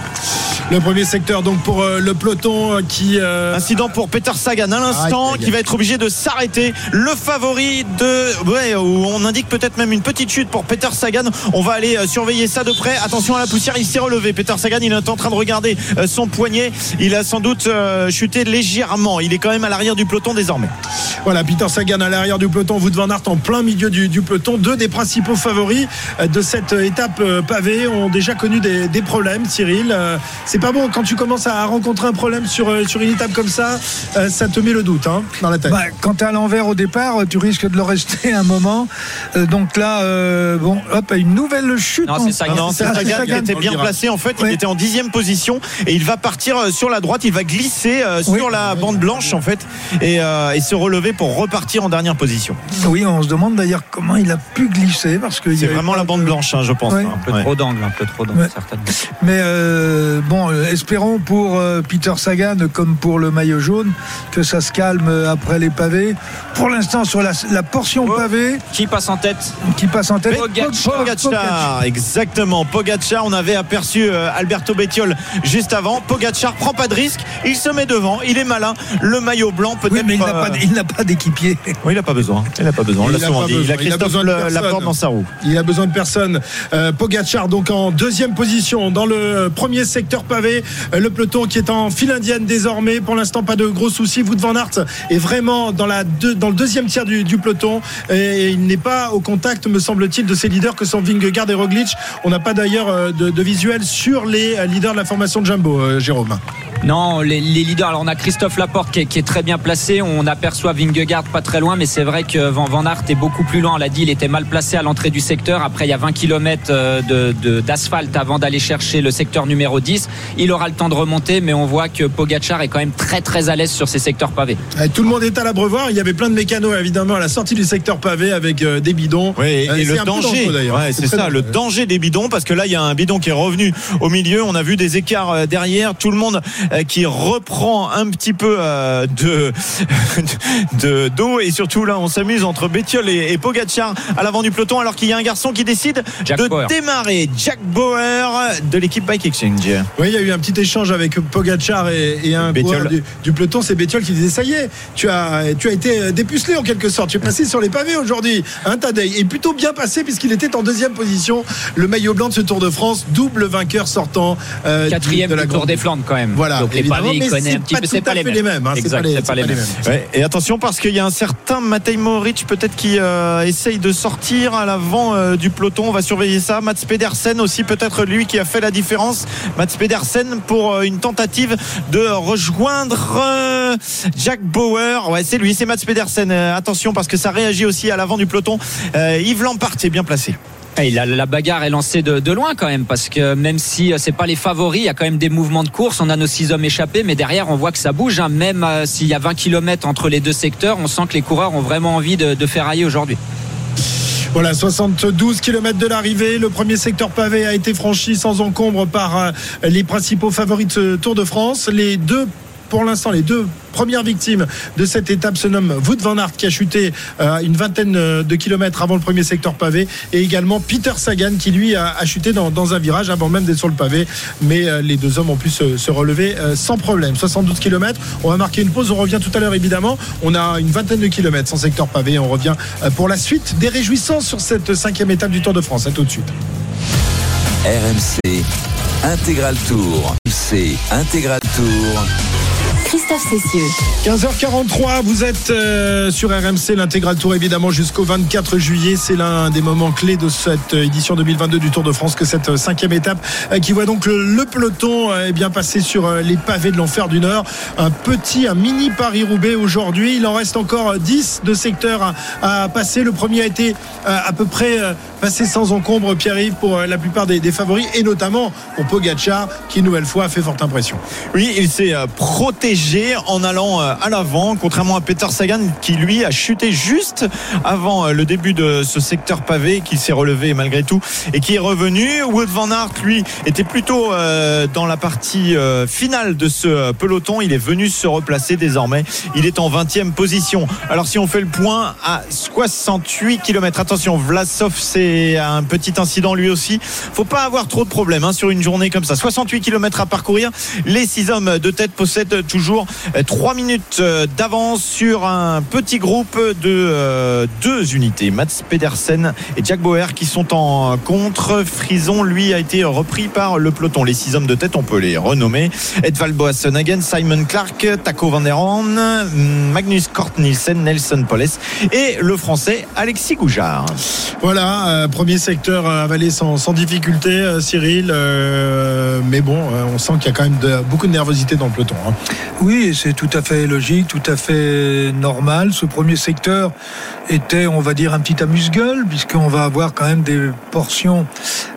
Le premier secteur donc pour euh, le peloton euh, qui euh... incident pour Peter Sagan à l'instant qui va être obligé de s'arrêter. Le favori de ouais on indique peut-être même une petite chute pour Peter Sagan. On va aller surveiller ça de près. Attention à la poussière il s'est relevé. Peter Sagan il est en train de regarder son poignet. Il a sans doute chuté légèrement. Il est quand même à l'arrière du peloton désormais. Voilà Peter Sagan à l'arrière du peloton. Vous devant Aert en plein milieu du, du, peloton. Deux des principaux favoris de cette étape pavée ont déjà connu des, des problèmes Cyril. C'est pas bon quand tu commences à rencontrer un problème sur, sur une étape comme ça ça te met le doute hein, dans la tête. Bah, quand tu es à l'envers au départ tu risques de le rester un moment. Euh, donc là euh, bon hop une nouvelle chute non c'est Sagan, non, Sagan, Sagan qui était bien placé en fait il était en dixième position et il va partir sur la droite il va glisser euh, sur oui. la bande blanche en fait et, euh, et, se relever pour repartir en dernière position oui on se demande d'ailleurs comment il a pu glisser parce que c'est vraiment la bande blanche hein, je pense ouais. un peu ouais. trop d'angle un peu trop d'angle ouais. certainement mais euh, bon espérons pour euh, Peter Sagan comme pour le maillot jaune que ça se calme après les pavés pour l'instant sur la, la portion oh. pavée qui passe en tête? qui passe en tête Pogacar, Pogacar. exactement Pogacar on avait aperçu euh, Alberto Bettiol juste avant. Pogacar prend pas de risque il se met devant il est malin le maillot blanc peut-être oui, mais il n'a pas d'équipier. Oui il n'a pas besoin il n'a pas besoin on l'a souvent dit. il a Christophe Laporte dans sa roue. Il a besoin de personne. Euh, Pogacar donc en deuxième position dans le premier secteur pavé euh, le peloton qui est en file indienne désormais. Pour l'instant pas de gros soucis. Wout van Aert est vraiment dans, la deux, dans le deuxième tiers du, du peloton. Et il n'est pas au contact me semble-t-il de ses leaders que sont Vingegaard et Roglic. On n'a pas d'ailleurs euh, de, de, visuel sur les leaders de la formation de Jumbo euh, Jérôme non, les, les, leaders. Alors on a Christophe Laporte qui est, qui est, très bien placé. On aperçoit Vingegaard pas très loin, mais c'est vrai que Van, Van Aert est beaucoup plus loin. On l'a dit, il était mal placé à l'entrée du secteur. Après, il y a 20 km d'asphalte de, de, avant d'aller chercher le secteur numéro 10. Il aura le temps de remonter, mais on voit que Pogachar est quand même très très à l'aise sur ces secteurs pavés. Et tout le monde est à l'abreuvoir. Il y avait plein de mécanos évidemment à la sortie du secteur pavé avec euh, des bidons. Oui, et, et le danger. Ouais, c'est ça, le danger des bidons, parce que là, il y a un bidon qui est revenu au milieu. On a vu des écarts euh, derrière. Tout le monde euh, qui reprend un petit peu euh, de de d'eau et surtout là on s'amuse entre Bettiol et, et Pogacar à l'avant du peloton alors qu'il y a un garçon qui décide Jack de Bauer. démarrer Jack Bauer de l'équipe Bike Exchange. Oui, il y a eu un petit échange avec Pogacar et, et un du, du, peloton, c'est Bettiol qui disait ça y est, tu as tu as été dépucelé en quelque sorte, tu es passé sur les pavés aujourd'hui. Un hein, Tadei est plutôt bien passé puisqu'il était en deuxième position, le maillot blanc de ce Tour de France, double vainqueur sortant euh, quatrième de la Tour des Flandres quand même. Voilà, Donc, les pavés, il connaît un petit peu, c'est pas, les mêmes. Les mêmes hein, exact, c'est pas les, pas les mêmes. Ouais, et attention parce qu'il y a un certain Matej Moric peut-être qui euh, essaye de sortir à l'avant euh, du peloton. On va surveiller ça. Mats Pedersen aussi peut-être lui qui a fait la différence. Mats Pedersen pour euh, une tentative de rejoindre euh, Jack Bauer. Ouais, c'est lui, c'est Mats Pedersen. Euh, attention parce que ça réagit aussi à l'avant du peloton. Yves Lampart est bien placé. Et la, la, bagarre est lancée de, loin quand même parce que même si c'est pas les favoris, il y a quand même des mouvements de course. On a nos six hommes échappés, mais derrière on voit que ça bouge. Hein. Même euh, s'il y a 20 km entre les deux secteurs, on sent que les coureurs ont vraiment envie de, de ferrailler aujourd'hui. Voilà, 72 km de l'arrivée. Le premier secteur pavé a été franchi sans encombre par euh, les principaux favoris de ce Tour de France. Les deux Pour l'instant, les deux premières victimes de cette étape se nomment Wout van Aert qui a chuté euh, une vingtaine de kilomètres avant le premier secteur pavé et également Peter Sagan qui lui a, chuté dans, un virage avant même d'être sur le pavé. Mais euh, les deux hommes ont pu se, relever euh, sans problème. 72 km. On va marquer une pause. On revient tout à l'heure évidemment. On a une vingtaine de kilomètres sans secteur pavé. On revient euh, pour la suite des réjouissances sur cette cinquième étape du Tour de France. À tout de suite. RMC Intégral Tour. C'est Intégral Tour. Christophe Cessieux. 15h43, vous êtes euh, sur RMC, l'intégral tour évidemment jusqu'au 24 juillet. C'est l'un des moments clés de cette édition 2022 du Tour de France que cette cinquième étape euh, qui voit donc le, le peloton euh, bien passer sur les pavés de l'enfer du Nord. Un petit, un mini Paris-Roubaix aujourd'hui. Il en reste encore 10 de secteurs à, à passer. Le premier a été à peu près passé sans encombre, Pierre-Yves, pour la plupart des, des, favoris et notamment pour Pogacar qui, une nouvelle fois, a fait forte impression. Oui, il s'est protégé en allant euh, à l'avant, contrairement à Peter Sagan qui lui a chuté juste avant euh, le début de ce secteur pavé, qui s'est relevé malgré tout et qui est revenu. Wood van Aert lui était plutôt euh, dans la partie finale de ce peloton. Il est venu se replacer désormais. Il est en 20e position. Alors si on fait le point à 68 km, attention, Vlasov c'est un petit incident lui aussi. Faut pas avoir trop de problèmes hein, sur une journée comme ça. 68 km à parcourir. Les six hommes de tête possèdent toujours 3 minutes euh, d'avance sur un petit groupe de euh, deux unités. Mats Pedersen et Jack Bauer qui sont en contre. Frison, lui, a été repris par le peloton. Les six hommes de tête, on peut les renommer. Edvald Boasson-Hagen, Simon Clark, Taco Van Der Horn, Magnus Kort Nielsen, Nelson Poles et le français Alexis Goujard. Voilà, euh, premier secteur avalé sans, difficulté, euh, Cyril. Euh, mais bon, on sent qu'il y a quand même beaucoup de nervosité dans le peloton. Hein. Oui, c'est tout à fait logique, tout à fait normal. Ce premier secteur était, on va dire, un petit amuse-gueule, puisqu'on va avoir quand même des portions,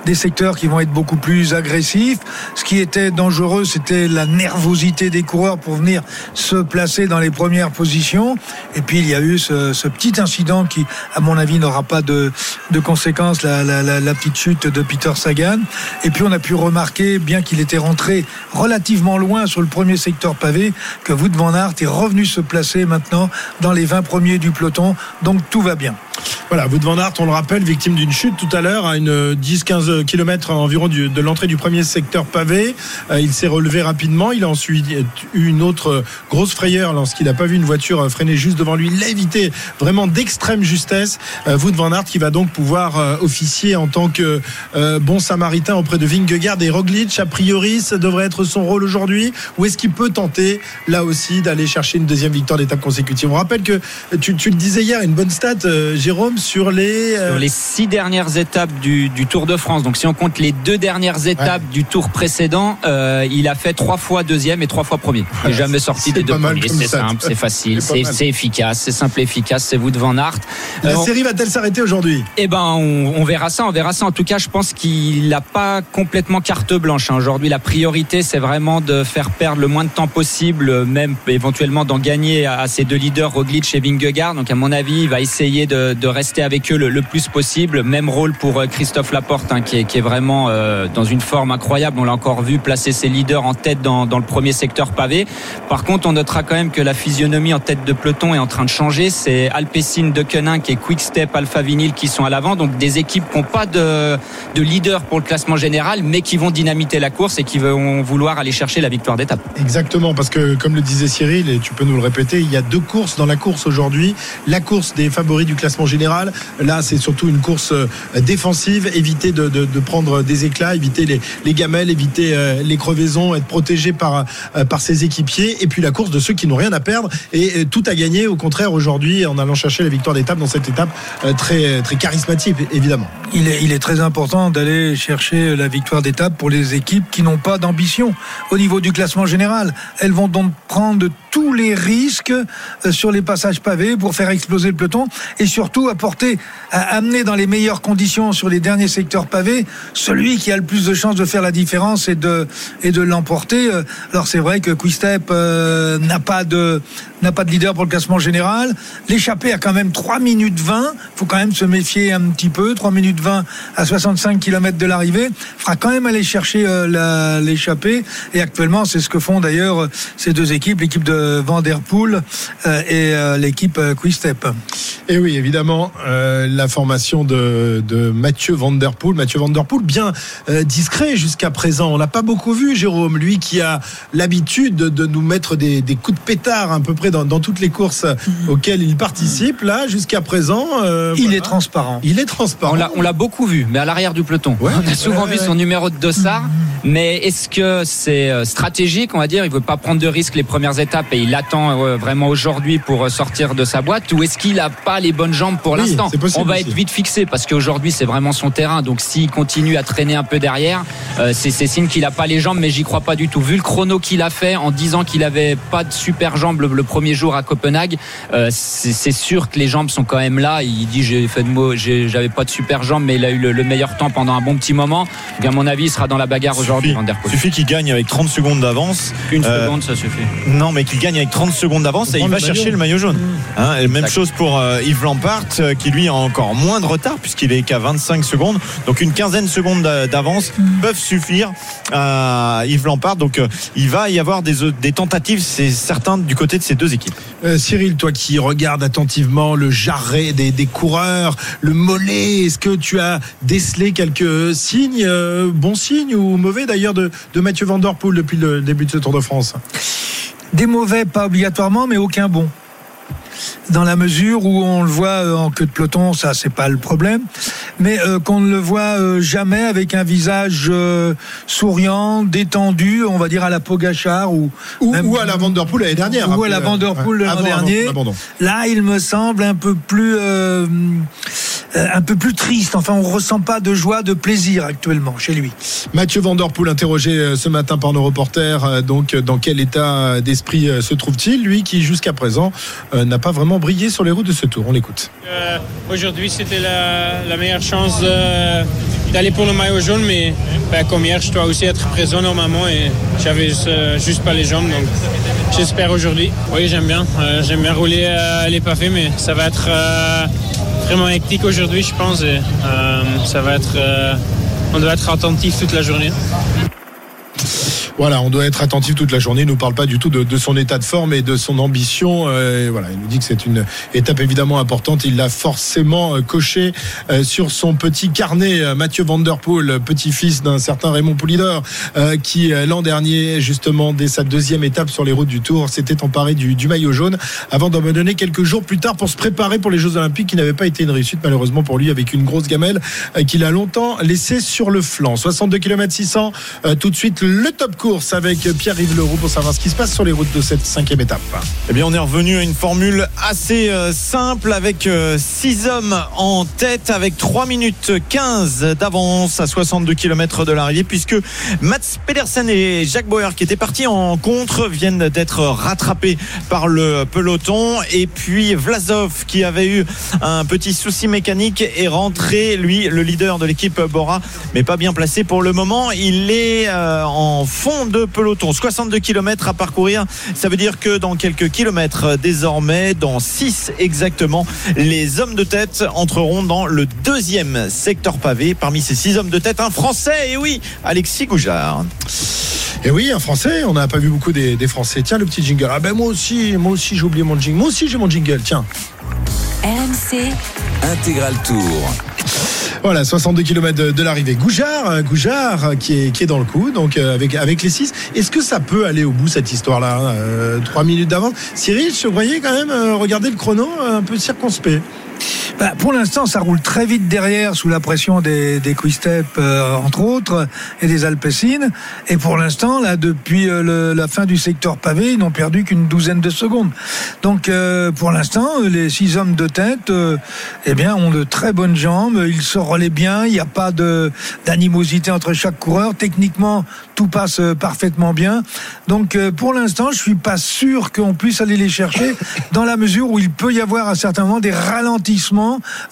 des secteurs qui vont être beaucoup plus agressifs. Ce qui était dangereux, c'était la nervosité des coureurs pour venir se placer dans les premières positions. Et puis, il y a eu ce, petit incident qui, à mon avis, n'aura pas de, de conséquences, la, petite chute de Peter Sagan. Et puis, on a pu remarquer, bien qu'il était rentré relativement loin sur le premier secteur pavé, que Wout van Aert est revenu se placer maintenant dans les 20 premiers du peloton. Donc, tout va bien. Voilà, Wout van Aert, on le rappelle, victime d'une chute tout à l'heure à une 10-15 km environ de l'entrée du premier secteur pavé. Euh, il s'est relevé rapidement. Il a ensuite eu une autre grosse frayeur lorsqu'il n'a pas vu une voiture freiner juste devant lui. Il l'a évité vraiment d'extrême justesse. Euh, Wout van Aert qui va donc pouvoir euh, officier en tant que euh, bon samaritain auprès de Vingegaard et Roglic. A priori, ça devrait être son rôle aujourd'hui. Ou est-ce qu'il peut tenter là aussi d'aller chercher une deuxième victoire d'étape consécutive? On rappelle que tu, tu, le disais hier, une bonne stat, Jérôme, sur les sur les six dernières étapes du, du, Tour de France. Donc si on compte les deux dernières étapes ouais. du Tour précédent, euh, il a fait trois fois deuxième et trois fois premier. Il n'est jamais sorti des deux premiers. C'est simple, c'est facile, c'est efficace, c'est simple et efficace. C'est Wout van Aert. La euh, série va-t-elle s'arrêter aujourd'hui? Eh ben, on, on, verra ça, on verra ça. En tout cas, je pense qu'il n'a pas complètement carte blanche. Hein. Aujourd'hui, la priorité, c'est vraiment de faire perdre le moins de temps possible, même éventuellement d'en gagner à ses deux leaders, Roglic et Vingegaard. Donc, à mon avis, il va essayer de, de rester avec eux le, plus possible. Même rôle pour euh, Christophe Laporte, hein, qui, est, qui, est, vraiment euh, dans une forme incroyable. On l'a encore vu placer ses leaders en tête dans, le premier secteur pavé. Par contre, on notera quand même que la physionomie en tête de peloton est en train de changer. C'est Alpecin de Quenin et Quick Step Alpha Vinyl qui sont à l'avant. Donc des équipes qui n'ont pas de, de, leader pour le classement général, mais qui vont dynamiter la course et qui vont vouloir aller chercher la victoire d'étape. Exactement, parce que comme le disait Cyril, et tu peux nous le répéter, il y a deux courses dans la course aujourd'hui. La course des favoris du classement général. Là, c'est surtout une course euh, défensive, éviter de, prendre des éclats, éviter les, les gamelles, éviter euh, les crevaisons, être protégé par, euh, par ses équipiers. Et puis la course de ceux qui n'ont rien à perdre et tout à gagner, au contraire, aujourd'hui, en allant chercher la victoire d'étape dans cette étape très, très charismatique, évidemment. Il est très important d'aller chercher la victoire d'étape pour les équipes qui n'ont pas d'ambition au niveau du classement général. Elles vont donc prendre tous les risques sur les passages pavés pour faire exploser le peloton et surtout surtout apporter, à amener dans les meilleures conditions sur les derniers secteurs pavés celui qui a le plus de chances de faire la différence et de l'emporter. Euh, Alors c'est vrai que Quistep euh, n'a pas de leader pour le classement général. L'échappée a quand même 3 minutes 20. faut quand même se méfier un petit peu. 3 minutes 20 à 65 km de l'arrivée. fera quand même aller chercher euh, l'échappée. Et actuellement, c'est ce que font d'ailleurs ces deux équipes, l'équipe de Van Der Poel euh, et l'équipe Quick-Step. Et oui, évidemment, euh, la formation de, de Mathieu Van Der Poel. Mathieu Van Der Poel, bien euh, discret jusqu'à présent. On l'a pas beaucoup vu, Jérôme. Lui qui a l'habitude de, nous mettre des, des coups de pétard à peu près dans, dans toutes les courses auxquelles il participe. Là, jusqu'à présent, euh, Il voilà. est transparent. Il est transparent. On l'a, beaucoup vu, mais à l'arrière du peloton. Ouais. on a souvent Ouais, vu ouais, son numéro de dossard. Mais est-ce que c'est stratégique, on va dire? Il veut pas prendre de risques les premières étapes et il attend vraiment aujourd'hui pour sortir de sa boîte? Ou est-ce qu'il a pas les bonnes jambes pour Oui, l'instant On va aussi. être vite fixé parce qu'aujourd'hui c'est vraiment son terrain. Donc s'il continue à traîner un peu derrière, euh, c'est, signe qu'il a pas les jambes. Mais j'y crois pas du tout. Vu le chrono qu'il a fait en disant qu'il avait pas de super jambes le, le premier jour à Copenhague, euh, c'est, sûr que les jambes sont quand même là. Il dit j'ai fait de mots, j'ai- j'avais pas de super jambes, mais il a eu le, le meilleur temps pendant un bon petit moment. Donc, à mon avis, il sera dans la bagarre aujourd'hui, Poel. suffit qu'il gagne avec 30 secondes d'avance. Une Euh, seconde, ça suffit. Non, mais qu'il gagne avec 30 secondes d'avance et il va le chercher maillot. le maillot jaune. Hein, et même chose pour euh, Yves Lampart, euh, qui lui a encore moins de retard puisqu'il est qu'à 25 secondes. Donc une quinzaine de secondes d'a- d'avance peuvent suffire à Yves Lampart. Donc euh, il va y avoir des, des tentatives, c'est certain, du côté de ces deux équipes. Euh, Cyril, toi qui regardes attentivement le jarret des, des coureurs, le mollet, est-ce que tu as décelé quelques signes, euh, bons signes ou mauvais d'ailleurs de, de Mathieu Van Der Poel depuis le début de ce Tour de France? Des mauvais, pas obligatoirement, mais aucun bon. Dans la mesure où on le voit euh, en queue de peloton, ça c'est pas le problème, mais euh, qu'on ne le voit euh, jamais avec un visage euh, souriant, détendu, on va dire à la Pogachar ou ou, Même- ou à la Van Der Poel l'année dernière ou à la après, Van Der euh, Poel de l'an avant- dernier. avant. Là, il me semble un peu plus un peu plus triste. Enfin, on ressent pas de joie, de plaisir actuellement chez lui. Mathieu Van Der Poel interrogé euh, ce matin par nos reporters, euh, donc euh, dans quel état d'esprit euh, se trouve-t-il? Lui qui jusqu'à présent euh, n'a pas vraiment brillé sur les routes de ce Tour. On l'écoute. Euh, Aujourd'hui, c'était la, la meilleure chance de- d'aller pour le maillot jaune, mais ben, comme hier, je dois aussi être présent normalement et j'avais juste, euh, juste pas les jambes, donc j'espère aujourd'hui. Oui, j'aime bien. Euh, j'aime bien rouler euh, les pavés, mais ça va être vraiment hectique aujourd'hui, je pense, et euh, ça va être. euh, on doit être attentif toute la journée. Voilà, on doit être attentif toute la journée. Il nous parle pas du tout de, de son état de forme et de son ambition. Euh, voilà, il nous dit que c'est une étape évidemment importante. Il l'a forcément euh, coché euh, sur son petit carnet. Mathieu Van petit-fils d'un certain Raymond Poulidor, qui l'an dernier, justement, dès sa deuxième étape sur les routes du Tour, s'était emparé du, du maillot jaune avant d'abandonner quelques jours plus tard pour se préparer pour les Jeux Olympiques, qui n'avaient pas été une réussite malheureusement pour lui, avec une grosse gamelle qu'il a longtemps laissée sur le flanc. 62 km 600. euh, tout de suite le top course avec Pierre-Yves Leroux pour savoir ce qui se passe sur les routes de cette cinquième étape. Eh bien, on est revenu à une formule assez euh, simple avec 6 hommes en tête avec 3 minutes 15 d'avance à 62 km de l'arrivée puisque Mats Pedersen et Jacques Bauer qui étaient partis en contre viennent d'être rattrapés par le peloton. Et puis Vlasov qui avait eu un petit souci mécanique est rentré. Lui le leader de l'équipe Bora mais pas bien placé pour le moment. Il est euh, en fond de peloton 62 km à parcourir ça veut dire que dans quelques kilomètres euh, désormais dans 6 exactement les hommes de tête entreront dans le deuxième secteur pavé parmi ces six hommes de tête un français et oui Alexis Goujard Et oui, un Français, on n'a pas vu beaucoup des, des Français. Tiens, le petit jingle. Ah ben moi aussi, moi aussi j'ai oublié mon jingle. Moi aussi j'ai mon jingle, tiens. RMC, Intégral Tour. Voilà, 62 km de, l'arrivée. Goujard, euh, Goujard euh, qui est, qui est dans le coup, donc euh, avec, avec les 6. Est-ce que ça peut aller au bout cette histoire-là hein, euh, Trois minutes d'avance? Cyril, je voyais quand même regarder le chrono un peu circonspect. Bah, pour l'instant, ça roule très vite derrière sous la pression des, des euh, entre autres, et des Alpecin. Et pour l'instant, là, depuis euh, la fin du secteur pavé, ils n'ont perdu qu'une douzaine de secondes. Donc, euh, pour l'instant, les six hommes de tête, eh bien, ont de très bonnes jambes. Ils se relaient bien. Il n'y a pas d'animosité entre chaque coureur. Techniquement, tout passe parfaitement bien. Donc, pour l'instant, je suis pas sûr qu'on puisse aller les chercher dans la mesure où il peut y avoir à certains moments des ralentissements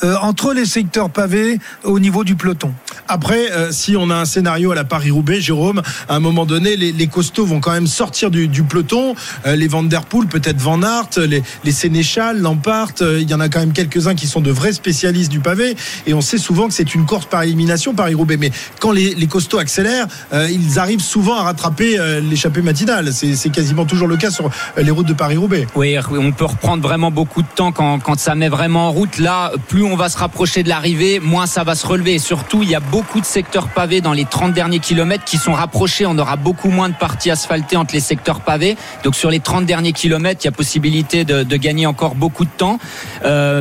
euh, entre les secteurs pavés au niveau du peloton. Après, euh, si on a un scénario à la Paris-Roubaix, Jérôme, à un moment donné, les, les costauds vont quand même sortir du, du peloton. Euh, les Van Der Poel, peut-être Van Aert, les, les Sénéchal, Lampart, euh, il y en a quand même quelques-uns qui sont de vrais spécialistes du pavé. Et on sait souvent que c'est une course par élimination, Paris-Roubaix. Mais quand les, les costauds accélèrent, euh, ils arrivent souvent à rattraper euh, l'échappée matinale. C'est c'est quasiment toujours le cas sur les routes de Paris-Roubaix. Oui, on peut reprendre vraiment beaucoup de temps quand, quand ça met vraiment en route. Là, plus on va se rapprocher de l'arrivée, moins ça va se relever. Et surtout, il y a beaucoup de secteurs pavés dans les 30 derniers kilomètres qui sont rapprochés. On aura beaucoup moins de parties asphaltées entre les secteurs pavés. Donc sur les 30 derniers kilomètres, il y a possibilité de, gagner encore beaucoup de temps. Euh,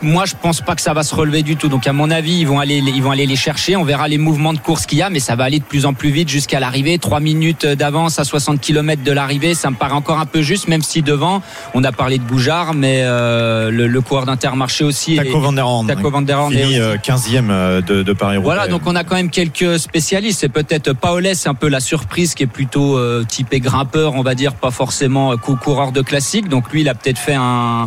moi, je pense pas que ça va se relever du tout. Donc à mon avis, ils vont aller, ils vont aller les chercher. On verra les mouvements de course qu'il y a, mais ça va aller de plus en plus vite jusqu'à l'arrivée. 3 minutes d'avance à 60 km de l'arrivée, ça me paraît encore un peu juste, même si devant, on a parlé de Boujard, mais euh, le, le coureur d'Intermarché aussi. Taco Van der Taco. Van Fini aussi- euh, 15e euh, de, de Paris-Roubaix. voilà, donc on a quand même quelques spécialistes. C'est peut-être Paolet, c'est un peu la surprise qui est plutôt euh, typé grimpeur, on va dire, pas forcément euh, cou- coureur de classique. Donc lui, il a peut-être fait un,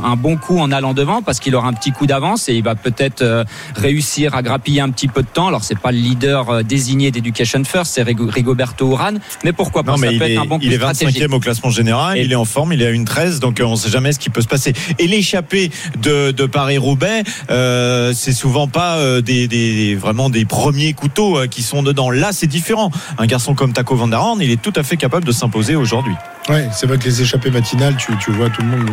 un bon coup en allant devant parce qu'il aura un petit coup d'avance et il va peut-être euh, réussir à grappiller un petit peu de temps. Alors c'est pas le leader euh, désigné d'Education First, c'est Rigo- Rigoberto Urán, mais pourquoi pas Non, mais Ça il peut est, être un bon coup il est stratégique. 25e au classement général, Et- il est en forme, il est à une 13, donc on sait jamais ce qui peut se passer. Et l'échappée de, de Paris-Roubaix, euh, c'est souvent pas euh, des, vraiment des premiers couteaux euh, qui sont dedans. Là, c'est différent. Un garçon comme Taco Van der Horn, il est tout à fait capable de s'imposer aujourd'hui. Ouais, c'est vrai que les échappées matinales, tu, vois tout le monde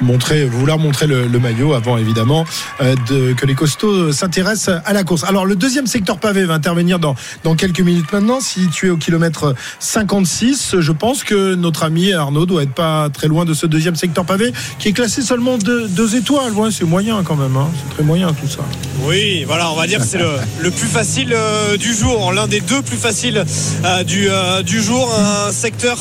montrer, vouloir montrer le, maillot avant évidemment euh, que les costauds s'intéressent à la course. Alors le deuxième secteur pavé va intervenir dans, dans quelques minutes maintenant. Si tu es au kilomètre 56, je pense que notre ami Arnaud doit être pas très loin de ce deuxième secteur pavé qui est classé seulement deux, étoiles. C'est moyen quand même, hein. c'est très moyen tout ça. Oui, voilà, on va dire que c'est le, plus facile euh, du jour, l'un des deux plus faciles euh, du, du jour, un secteur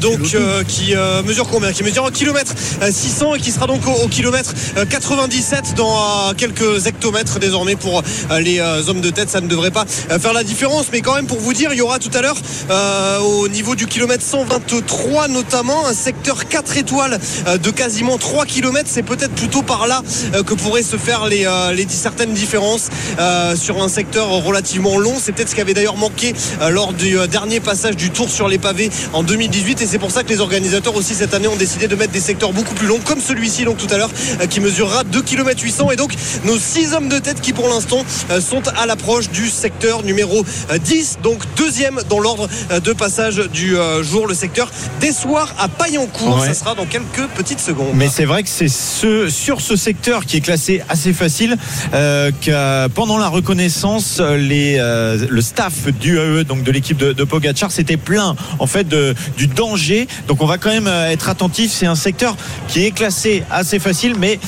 donc euh, qui euh, mesure combien Qui mesure un kilomètre euh, 600 et qui sera donc au, au kilomètre euh, 97 dans quelques hectomètres désormais pour les hommes de tête. Ça ne devrait pas faire la différence, mais quand même pour vous dire, il y aura tout à l'heure euh, au niveau du kilomètre 123 notamment un secteur 4 étoiles de quasiment 3 km. C'est peut-être plutôt par là que pourraient se faire les, euh, les certaines différences euh, sur un secteur relativement long. C'est peut-être ce qui avait d'ailleurs manqué lors du dernier passage du Tour sur les pavés en 2018 et c'est pour ça que les organisateurs aussi cette année ont décidé de mettre des secteurs beaucoup plus longs comme celui-ci donc tout à l'heure euh, qui mesurera 2 km 800 et donc nos 6 hommes de tête qui pour l'instant euh, sont à l'approche du secteur numéro euh, 10 donc deuxième dans l'ordre euh, de passage du euh, jour le secteur des soirs à Paillancourt Ouais. ça sera dans quelques petites secondes Mais c'est vrai que c'est ce, sur ce secteur qui est classé assez facile euh, que pendant la reconnaissance, les, euh, le staff du AE, donc de l'équipe de, de Pogacar, s'était plein en fait de, du danger. Donc on va quand même euh, être attentif. C'est un secteur qui est classé assez facile, mais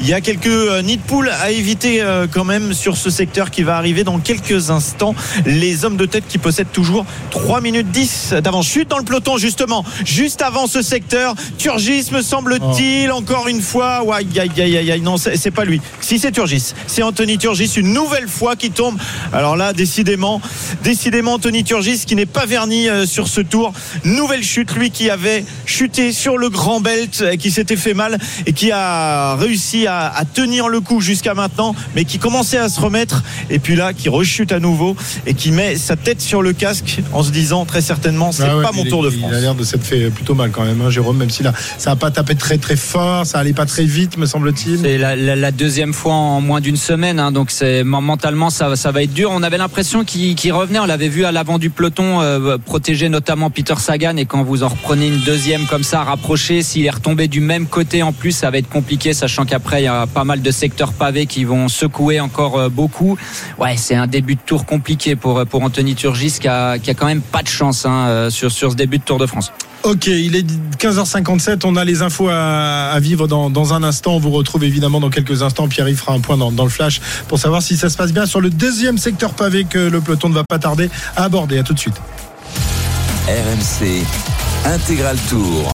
il y a quelques euh, nids de poule à éviter euh, quand même sur ce secteur qui va arriver dans quelques instants. Les hommes de tête qui possèdent toujours 3 minutes 10 d'avance. Chute dans le peloton justement, juste avant ce secteur. Turgis me semble-t-il encore une fois. Ouais, aïe, aïe, aïe, non, c'est pas lui. Si c'est Turgis, c'est Anthony Turgis une nouvelle fois qui tombe. Alors là, décidément, décidément Anthony Turgis qui n'est pas verni sur ce tour. Nouvelle chute, lui qui avait chuté sur le grand belt, qui s'était fait mal et qui a réussi à, à tenir le coup jusqu'à maintenant, mais qui commençait à se remettre et puis là qui rechute à nouveau et qui met sa tête sur le casque en se disant très certainement c'est Ah ouais, pas mon il- tour de Il France. a l'air de s'être fait plutôt mal quand même, hein, Jérôme, même si là, ça n'a pas tapé très très fort, ça allait pas très vite, me semble-t-il. C'est la, la- la deuxième fois en moins d'une semaine, hein, donc c'est mentalement ça, ça va être dur. On avait l'impression qu'il revenait, on l'avait vu à l'avant du peloton, euh, protéger notamment Peter Sagan, et quand vous en reprenez une deuxième comme ça, rapproché, s'il est retombé du même côté en plus, ça va être compliqué, sachant qu'après il y a pas mal de secteurs pavés qui vont secouer encore euh, beaucoup. Ouais, c'est un début de tour compliqué pour pour Anthony Turgis qui a, qui a quand même pas de chance hein, euh, sur sur ce début de Tour de France. Ok, il est 15h57, on a les infos à, à vivre dans, dans un instant. On vous retrouve évidemment dans quelques instants. Pierre-Yves fera un point dans, dans le flash pour savoir si ça se passe bien sur le deuxième secteur pavé que le peloton ne va pas tarder à aborder. À tout de suite. RMC Intégral Tour.